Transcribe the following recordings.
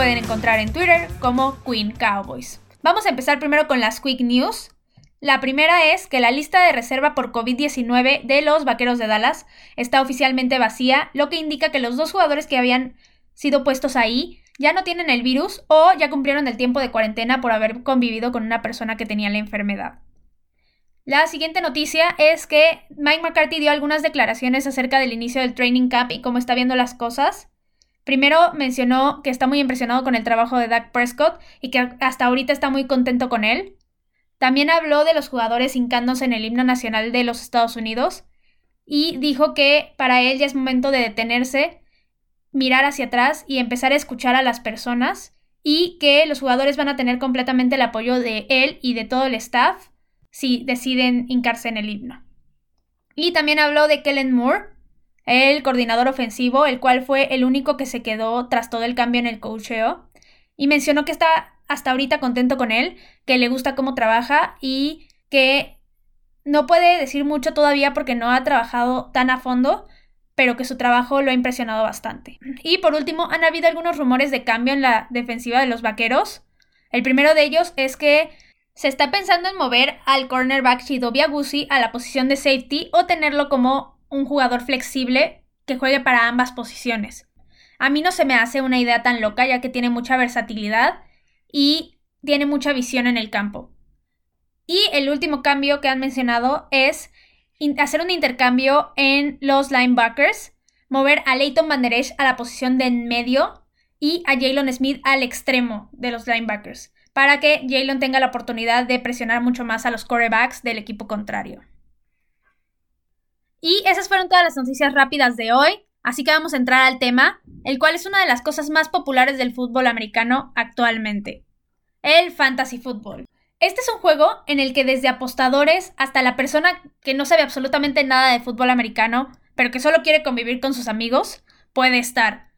pueden encontrar en Twitter como Queen Cowboys. Vamos a empezar primero con las Quick News. La primera es que la lista de reserva por COVID-19 de los Vaqueros de Dallas está oficialmente vacía, lo que indica que los dos jugadores que habían sido puestos ahí ya no tienen el virus o ya cumplieron el tiempo de cuarentena por haber convivido con una persona que tenía la enfermedad. La siguiente noticia es que Mike McCarthy dio algunas declaraciones acerca del inicio del training camp y cómo está viendo las cosas. Primero mencionó que está muy impresionado con el trabajo de Dak Prescott y que hasta ahorita está muy contento con él. También habló de los jugadores hincándose en el himno nacional de los Estados Unidos y dijo que para él ya es momento de detenerse mirar hacia atrás y empezar a escuchar a las personas y que los jugadores van a tener completamente el apoyo de él y de todo el staff si deciden hincarse en el himno. Y también habló de Kellen Moore, el coordinador ofensivo, el cual fue el único que se quedó tras todo el cambio en el coacheo, y mencionó que está hasta ahorita contento con él, que le gusta cómo trabaja y que no puede decir mucho todavía porque no ha trabajado tan a fondo, pero que su trabajo lo ha impresionado bastante. Y por último, han habido algunos rumores de cambio en la defensiva de los Vaqueros. El primero de ellos es que se está pensando en mover al cornerback Shidobi Agusi a la posición de safety o tenerlo como un jugador flexible que juegue para ambas posiciones. A mí no se me hace una idea tan loca ya que tiene mucha versatilidad y tiene mucha visión en el campo. Y el último cambio que han mencionado es hacer un intercambio en los linebackers, mover a Leighton Van a la posición de en medio y a Jalen Smith al extremo de los linebackers, para que Jalen tenga la oportunidad de presionar mucho más a los quarterbacks del equipo contrario. Y esas fueron todas las noticias rápidas de hoy, así que vamos a entrar al tema, el cual es una de las cosas más populares del fútbol americano actualmente, el fantasy football. Este es un juego en el que desde apostadores hasta la persona que no sabe absolutamente nada de fútbol americano, pero que solo quiere convivir con sus amigos, puede estar.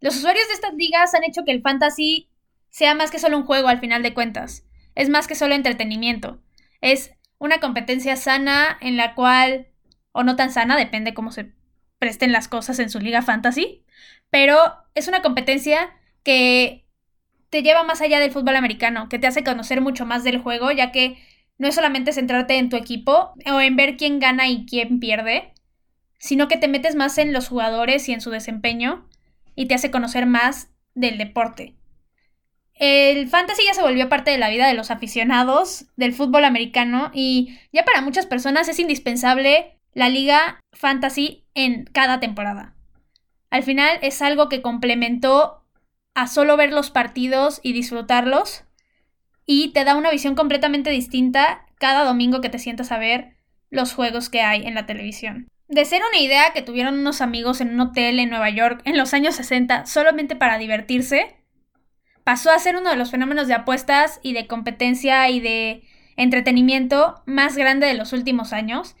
Los usuarios de estas ligas han hecho que el fantasy sea más que solo un juego al final de cuentas. Es más que solo entretenimiento. Es una competencia sana en la cual, o no tan sana, depende cómo se presten las cosas en su liga fantasy, pero es una competencia que te lleva más allá del fútbol americano, que te hace conocer mucho más del juego, ya que no es solamente centrarte en tu equipo o en ver quién gana y quién pierde, sino que te metes más en los jugadores y en su desempeño y te hace conocer más del deporte. El fantasy ya se volvió parte de la vida de los aficionados del fútbol americano y ya para muchas personas es indispensable la liga fantasy en cada temporada. Al final es algo que complementó a solo ver los partidos y disfrutarlos. Y te da una visión completamente distinta cada domingo que te sientas a ver los juegos que hay en la televisión. De ser una idea que tuvieron unos amigos en un hotel en Nueva York en los años 60 solamente para divertirse, pasó a ser uno de los fenómenos de apuestas y de competencia y de entretenimiento más grande de los últimos años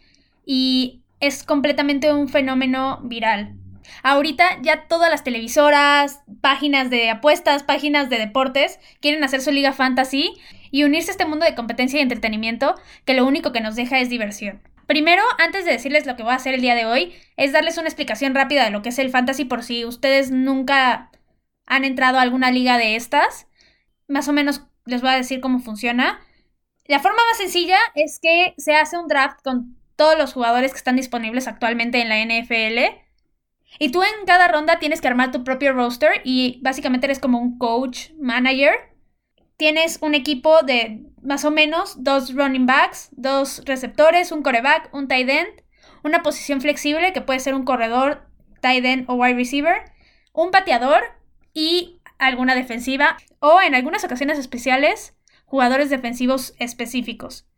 y es completamente un fenómeno viral. Ahorita ya todas las televisoras, páginas de apuestas, páginas de deportes quieren hacer su liga fantasy y unirse a este mundo de competencia y entretenimiento que lo único que nos deja es diversión. Primero, antes de decirles lo que voy a hacer el día de hoy, es darles una explicación rápida de lo que es el fantasy por si ustedes nunca han entrado a alguna liga de estas. Más o menos les voy a decir cómo funciona. La forma más sencilla es que se hace un draft con todos los jugadores que están disponibles actualmente en la NFL y tú en cada ronda tienes que armar tu propio roster y básicamente eres como un coach manager. Tienes un equipo de más o menos dos running backs, dos receptores, un coreback, un tight end, una posición flexible que puede ser un corredor, tight end o wide receiver, un pateador y alguna defensiva o en algunas ocasiones especiales jugadores defensivos específicos.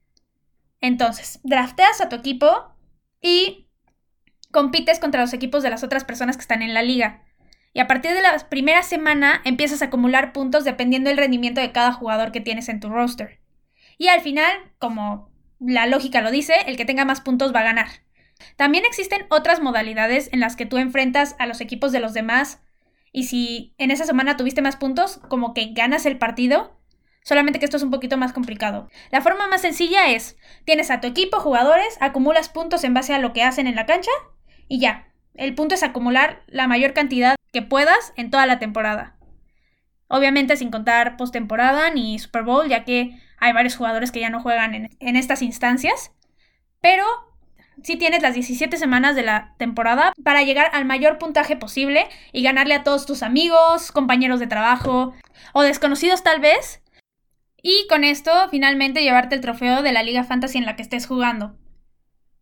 Entonces, drafteas a tu equipo y compites contra los equipos de las otras personas que están en la liga. Y a partir de la primera semana empiezas a acumular puntos dependiendo del rendimiento de cada jugador que tienes en tu roster. Y al final, como la lógica lo dice, el que tenga más puntos va a ganar. También existen otras modalidades en las que tú enfrentas a los equipos de los demás y si en esa semana tuviste más puntos, como que ganas el partido, solamente que esto es un poquito más complicado. La forma más sencilla es, tienes a tu equipo jugadores, acumulas puntos en base a lo que hacen en la cancha y ya. El punto es acumular la mayor cantidad que puedas en toda la temporada. Obviamente sin contar postemporada ni Super Bowl, ya que hay varios jugadores que ya no juegan en, en estas instancias. Pero sí tienes las 17 semanas de la temporada para llegar al mayor puntaje posible y ganarle a todos tus amigos, compañeros de trabajo o desconocidos tal vez. Y con esto finalmente llevarte el trofeo de la Liga Fantasy en la que estés jugando.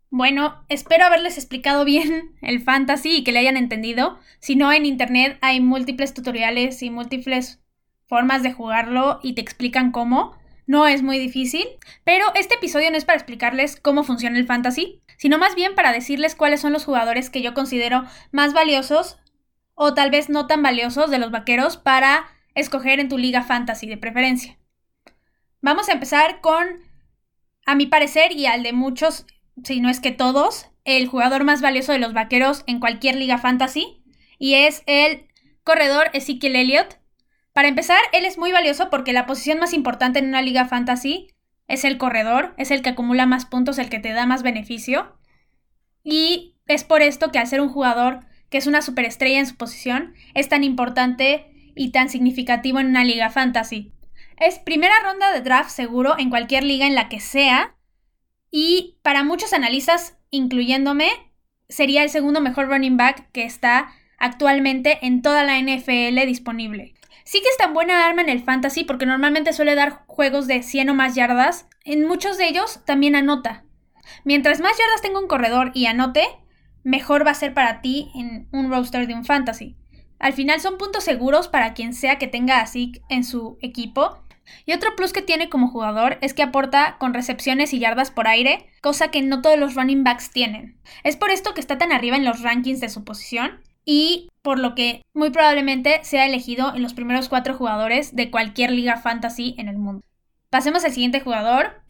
Bueno, espero haberles explicado bien el fantasy y que le hayan entendido. Si no, en internet hay múltiples tutoriales y múltiples formas de jugarlo y te explican cómo. No es muy difícil, pero este episodio no es para explicarles cómo funciona el fantasy, sino más bien para decirles cuáles son los jugadores que yo considero más valiosos o tal vez no tan valiosos de los vaqueros para escoger en tu liga fantasy de preferencia. Vamos a empezar con, a mi parecer y al de muchos si no es que todos, el jugador más valioso de los vaqueros en cualquier liga fantasy, y es el corredor Ezekiel Elliott. Para empezar, él es muy valioso porque la posición más importante en una liga fantasy es el corredor, es el que acumula más puntos, el que te da más beneficio. Y es por esto que al ser un jugador que es una superestrella en su posición, es tan importante y tan significativo en una liga fantasy. Es primera ronda de draft seguro en cualquier liga en la que sea, y para muchos analistas, incluyéndome, sería el segundo mejor running back que está actualmente en toda la NFL disponible. Sí que es tan buena arma en el fantasy porque normalmente suele dar juegos de 100 o más yardas. En muchos de ellos también anota. Mientras más yardas tenga un corredor y anote, mejor va a ser para ti en un roster de un fantasy. Al final son puntos seguros para quien sea que tenga a Zeke en su equipo y otro plus que tiene como jugador es que aporta con recepciones y yardas por aire, cosa que no todos los running backs tienen. Es por esto que está tan arriba en los rankings de su posición y por lo que muy probablemente sea elegido en los primeros cuatro jugadores de cualquier liga fantasy en el mundo. Pasemos al siguiente jugador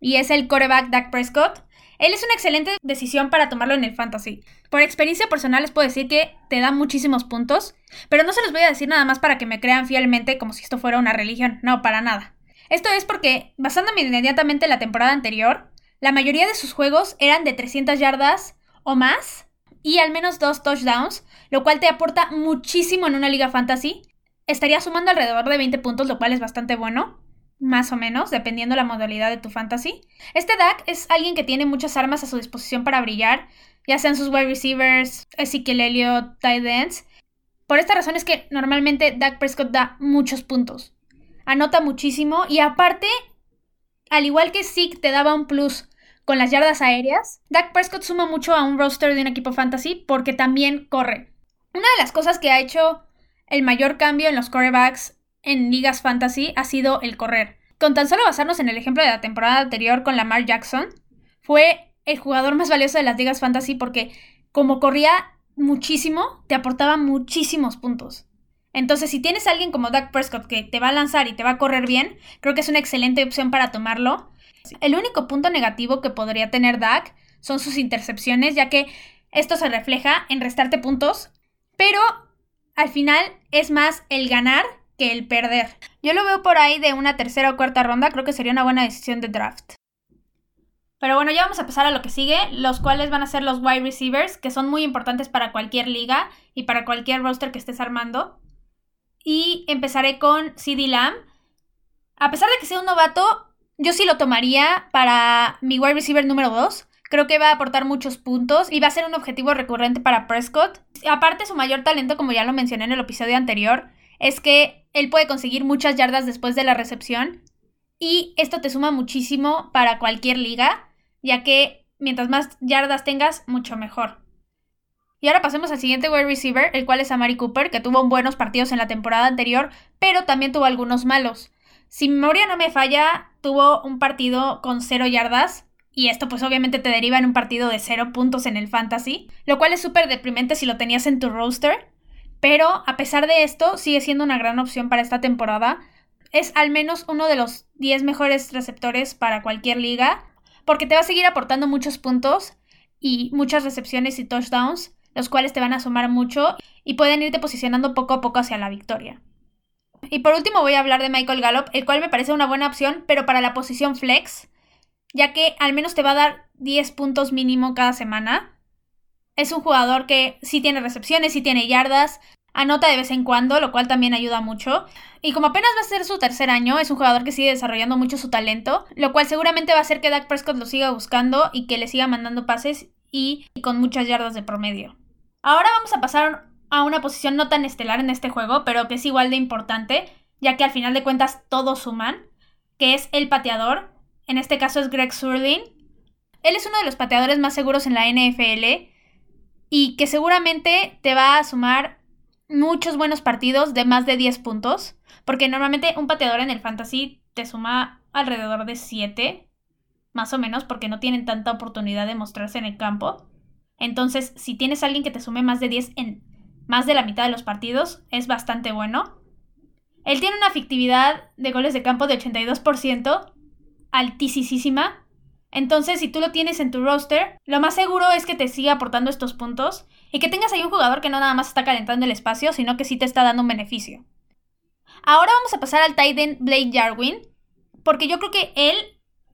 y es el coreback Dak Prescott. Él es una excelente decisión para tomarlo en el fantasy. Por experiencia personal les puedo decir que te da muchísimos puntos, pero no se los voy a decir nada más para que me crean fielmente como si esto fuera una religión, no, para nada. Esto es porque, basándome inmediatamente en la temporada anterior, la mayoría de sus juegos eran de 300 yardas o más y al menos dos touchdowns, lo cual te aporta muchísimo en una liga fantasy. Estaría sumando alrededor de 20 puntos, lo cual es bastante bueno más o menos, dependiendo la modalidad de tu fantasy. Este Dak es alguien que tiene muchas armas a su disposición para brillar, ya sean sus wide receivers, Ezekiel Elliott, tight ends. Por esta razón es que normalmente Dak Prescott da muchos puntos. Anota muchísimo y aparte, al igual que Zeke te daba un plus con las yardas aéreas, Dak Prescott suma mucho a un roster de un equipo fantasy porque también corre. Una de las cosas que ha hecho el mayor cambio en los quarterbacks en ligas fantasy ha sido el correr. Con tan solo basarnos en el ejemplo de la temporada anterior con Lamar Jackson, fue el jugador más valioso de las ligas fantasy porque como corría muchísimo, te aportaba muchísimos puntos. Entonces, si tienes a alguien como Dak Prescott que te va a lanzar y te va a correr bien, creo que es una excelente opción para tomarlo. El único punto negativo que podría tener Dak son sus intercepciones, ya que esto se refleja en restarte puntos, pero al final es más el ganar que el perder. Yo lo veo por ahí de una tercera o cuarta ronda, creo que sería una buena decisión de draft. Pero bueno, ya vamos a pasar a lo que sigue, los cuales van a ser los wide receivers, que son muy importantes para cualquier liga y para cualquier roster que estés armando. Y empezaré con CD Lamb. A pesar de que sea un novato, yo sí lo tomaría para mi wide receiver número 2. Creo que va a aportar muchos puntos y va a ser un objetivo recurrente para Prescott. Aparte, su mayor talento, como ya lo mencioné en el episodio anterior, es que él puede conseguir muchas yardas después de la recepción y esto te suma muchísimo para cualquier liga, ya que mientras más yardas tengas, mucho mejor. Y ahora pasemos al siguiente wide receiver, el cual es Amari Cooper, que tuvo buenos partidos en la temporada anterior, pero también tuvo algunos malos. Si mi memoria no me falla, tuvo un partido con cero yardas, y esto pues obviamente te deriva en un partido de cero puntos en el fantasy, lo cual es súper deprimente si lo tenías en tu roster. Pero a pesar de esto, sigue siendo una gran opción para esta temporada. Es al menos uno de los 10 mejores receptores para cualquier liga, porque te va a seguir aportando muchos puntos y muchas recepciones y touchdowns, los cuales te van a sumar mucho y pueden irte posicionando poco a poco hacia la victoria. Y por último voy a hablar de Michael Gallup, el cual me parece una buena opción, pero para la posición flex, ya que al menos te va a dar 10 puntos mínimo cada semana Es un jugador que sí tiene recepciones, sí tiene yardas, anota de vez en cuando, lo cual también ayuda mucho. Y como apenas va a ser su tercer año, es un jugador que sigue desarrollando mucho su talento, lo cual seguramente va a hacer que Dak Prescott lo siga buscando y que le siga mandando pases y, con muchas yardas de promedio. Ahora vamos a pasar a una posición no tan estelar en este juego, pero que es igual de importante, ya que al final de cuentas todos suman, que es el pateador. En este caso es Greg Surlin. Él es uno de los pateadores más seguros en la NFL y que seguramente te va a sumar muchos buenos partidos de más de 10 puntos, porque normalmente un pateador en el fantasy te suma alrededor de 7, más o menos, porque no tienen tanta oportunidad de mostrarse en el campo. Entonces, si tienes a alguien que te sume más de 10 en más de la mitad de los partidos, es bastante bueno. Él tiene una efectividad de goles de campo de 82%, altísima. Entonces, si tú lo tienes en tu roster, lo más seguro es que te siga aportando estos puntos y que tengas ahí un jugador que no nada más está calentando el espacio, sino que sí te está dando un beneficio. Ahora vamos a pasar al Titan Blake Jarwin, porque yo creo que él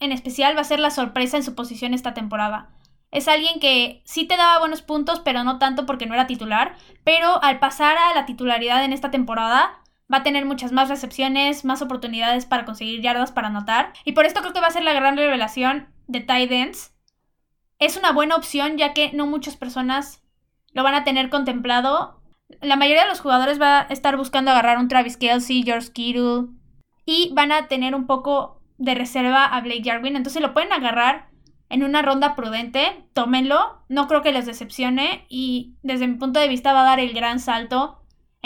en especial va a ser la sorpresa en su posición esta temporada. Es alguien que sí te daba buenos puntos, pero no tanto porque no era titular, pero al pasar a la titularidad en esta temporada, va a tener muchas más recepciones, más oportunidades para conseguir yardas para anotar. Y por esto creo que va a ser la gran revelación de tight. Es una buena opción ya que no muchas personas lo van a tener contemplado. La mayoría de los jugadores va a estar buscando agarrar un Travis Kelsey, George Kittle y van a tener un poco de reserva a Blake Jarwin. Entonces lo pueden agarrar en una ronda prudente, tómenlo. No creo que les decepcione y desde mi punto de vista va a dar el gran salto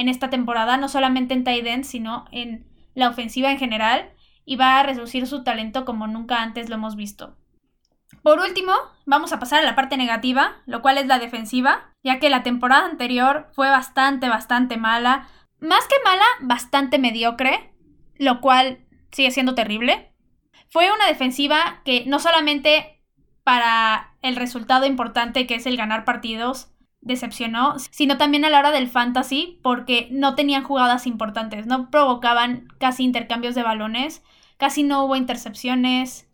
en esta temporada, no solamente en tight end, sino en la ofensiva en general, y va a reducir su talento como nunca antes lo hemos visto. Por último, vamos a pasar a la parte negativa, lo cual es la defensiva, ya que la temporada anterior fue bastante, bastante mala. Más que mala, bastante mediocre, lo cual sigue siendo terrible. Fue una defensiva que no solamente para el resultado importante que es el ganar partidos, decepcionó, sino también a la hora del fantasy, porque no tenían jugadas importantes, no provocaban casi intercambios de balones, casi no hubo intercepciones.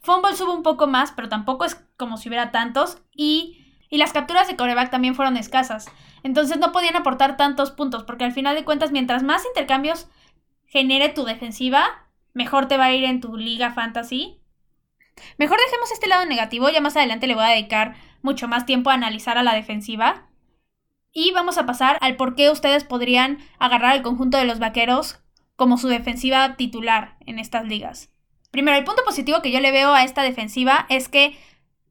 Fumbles hubo un poco más, pero tampoco es como si hubiera tantos, y, y las capturas de coreback también fueron escasas. Entonces no podían aportar tantos puntos, porque al final de cuentas, mientras más intercambios genere tu defensiva, mejor te va a ir en tu liga fantasy. Mejor dejemos este lado negativo, ya más adelante le voy a dedicar mucho más tiempo a analizar a la defensiva. Y vamos a pasar al por qué ustedes podrían agarrar el conjunto de los vaqueros como su defensiva titular en estas ligas. Primero, el punto positivo que yo le veo a esta defensiva es que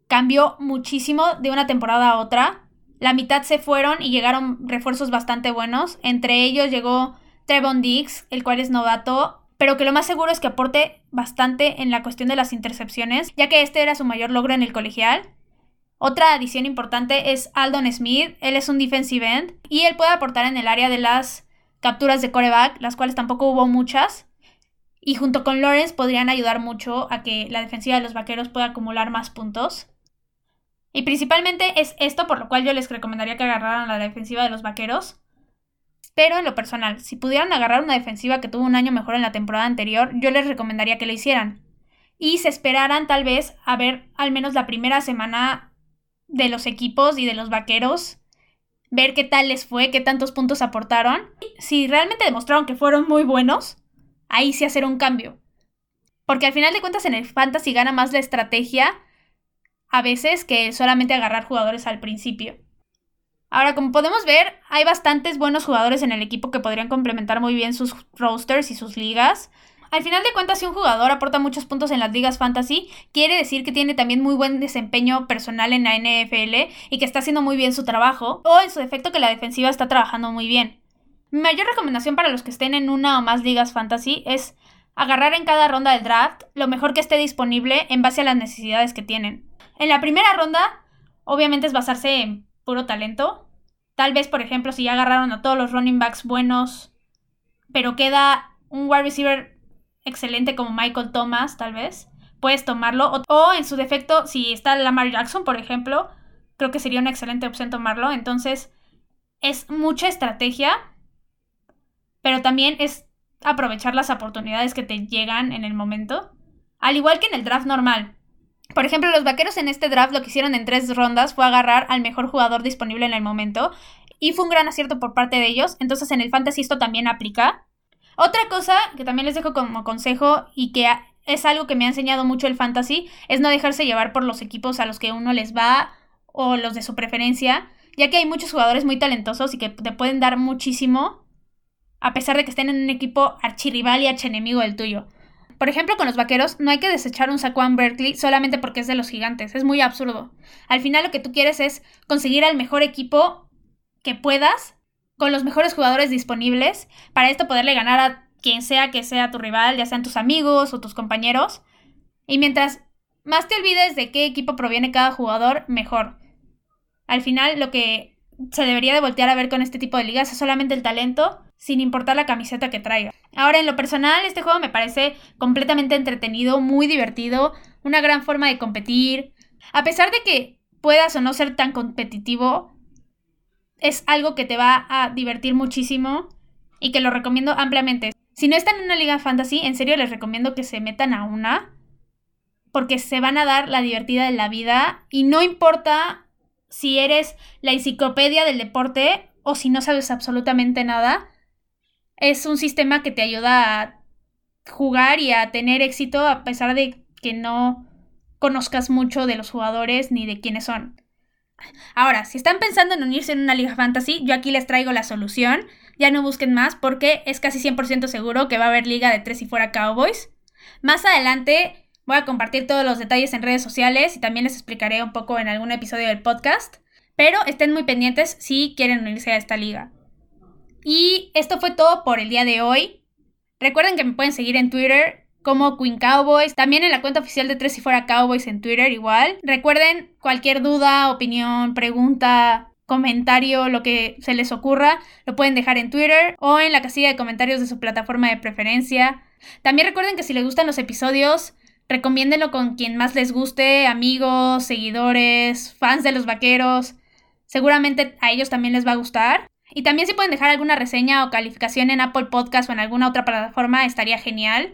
cambió muchísimo de una temporada a otra. La mitad se fueron y llegaron refuerzos bastante buenos. Entre ellos llegó Trevon Diggs, el cual es novato, pero que lo más seguro es que aporte bastante en la cuestión de las intercepciones, ya que este era su mayor logro en el colegial. Otra adición importante es Aldon Smith. Él es un defensive end y él puede aportar en el área de las capturas de coreback, las cuales tampoco hubo muchas. Y junto con Lawrence podrían ayudar mucho a que la defensiva de los vaqueros pueda acumular más puntos. Y principalmente es esto por lo cual yo les recomendaría que agarraran la defensiva de los vaqueros. Pero en lo personal, si pudieran agarrar una defensiva que tuvo un año mejor en la temporada anterior, yo les recomendaría que lo hicieran. Y se esperaran tal vez a ver al menos la primera semana de los equipos y de los vaqueros, ver qué tal les fue, qué tantos puntos aportaron. Si realmente demostraron que fueron muy buenos, ahí sí hacer un cambio. Porque al final de cuentas en el fantasy gana más la estrategia a veces que solamente agarrar jugadores al principio. Ahora, como podemos ver, hay bastantes buenos jugadores en el equipo que podrían complementar muy bien sus rosters y sus ligas. Al final de cuentas, si un jugador aporta muchos puntos en las ligas fantasy, quiere decir que tiene también muy buen desempeño personal en la NFL y que está haciendo muy bien su trabajo, o en su defecto que la defensiva está trabajando muy bien. Mi mayor recomendación para los que estén en una o más ligas fantasy es agarrar en cada ronda del draft lo mejor que esté disponible en base a las necesidades que tienen. En la primera ronda, obviamente es basarse en puro talento. Tal vez, por ejemplo, si ya agarraron a todos los running backs buenos, pero queda un wide receiver excelente como Michael Thomas, tal vez, puedes tomarlo. O, en su defecto, si está Lamar Jackson, por ejemplo, creo que sería una excelente opción tomarlo. Entonces, es mucha estrategia, pero también es aprovechar las oportunidades que te llegan en el momento. Al igual que en el draft normal. Por ejemplo, los vaqueros en este draft lo que hicieron en tres rondas fue agarrar al mejor jugador disponible en el momento. Y fue un gran acierto por parte de ellos. Entonces en el fantasy esto también aplica. Otra cosa que también les dejo como consejo y que es algo que me ha enseñado mucho el fantasy es no dejarse llevar por los equipos a los que uno les va o los de su preferencia, ya que hay muchos jugadores muy talentosos y que te pueden dar muchísimo a pesar de que estén en un equipo archirrival y archenemigo del tuyo. Por ejemplo, con los vaqueros, no hay que desechar un Saquon Berkeley solamente porque es de los gigantes. Es muy absurdo. Al final, lo que tú quieres es conseguir al mejor equipo que puedas, con los mejores jugadores disponibles, para esto poderle ganar a quien sea que sea tu rival, ya sean tus amigos o tus compañeros. Y mientras más te olvides de qué equipo proviene cada jugador, mejor. Al final, lo que se debería de voltear a ver con este tipo de ligas es solamente el talento, sin importar la camiseta que traiga. Ahora, en lo personal, este juego me parece completamente entretenido, muy divertido, una gran forma de competir. A pesar de que puedas o no ser tan competitivo, es algo que te va a divertir muchísimo y que lo recomiendo ampliamente. Si no están en una liga fantasy, en serio les recomiendo que se metan a una porque se van a dar la divertida de la vida y no importa si eres la enciclopedia del deporte o si no sabes absolutamente nada, es un sistema que te ayuda a jugar y a tener éxito a pesar de que no conozcas mucho de los jugadores ni de quiénes son. Ahora, si están pensando en unirse en una liga fantasy, yo aquí les traigo la solución. Ya no busquen más porque es casi 100% seguro que va a haber liga de tres y fuera Cowboys. Más adelante Voy a compartir todos los detalles en redes sociales y también les explicaré un poco en algún episodio del podcast. Pero estén muy pendientes si quieren unirse a esta liga. Y esto fue todo por el día de hoy. Recuerden que me pueden seguir en Twitter como Queen Cowboys, también en la cuenta oficial de Tres y Fuera Cowboys en Twitter igual. Recuerden cualquier duda, opinión, pregunta, comentario, lo que se les ocurra, lo pueden dejar en Twitter o en la casilla de comentarios de su plataforma de preferencia. También recuerden que si les gustan los episodios, Recomiéndenlo con quien más les guste, amigos, seguidores, fans de los vaqueros. Seguramente a ellos también les va a gustar. Y también si pueden dejar alguna reseña o calificación en Apple Podcast o en alguna otra plataforma estaría genial.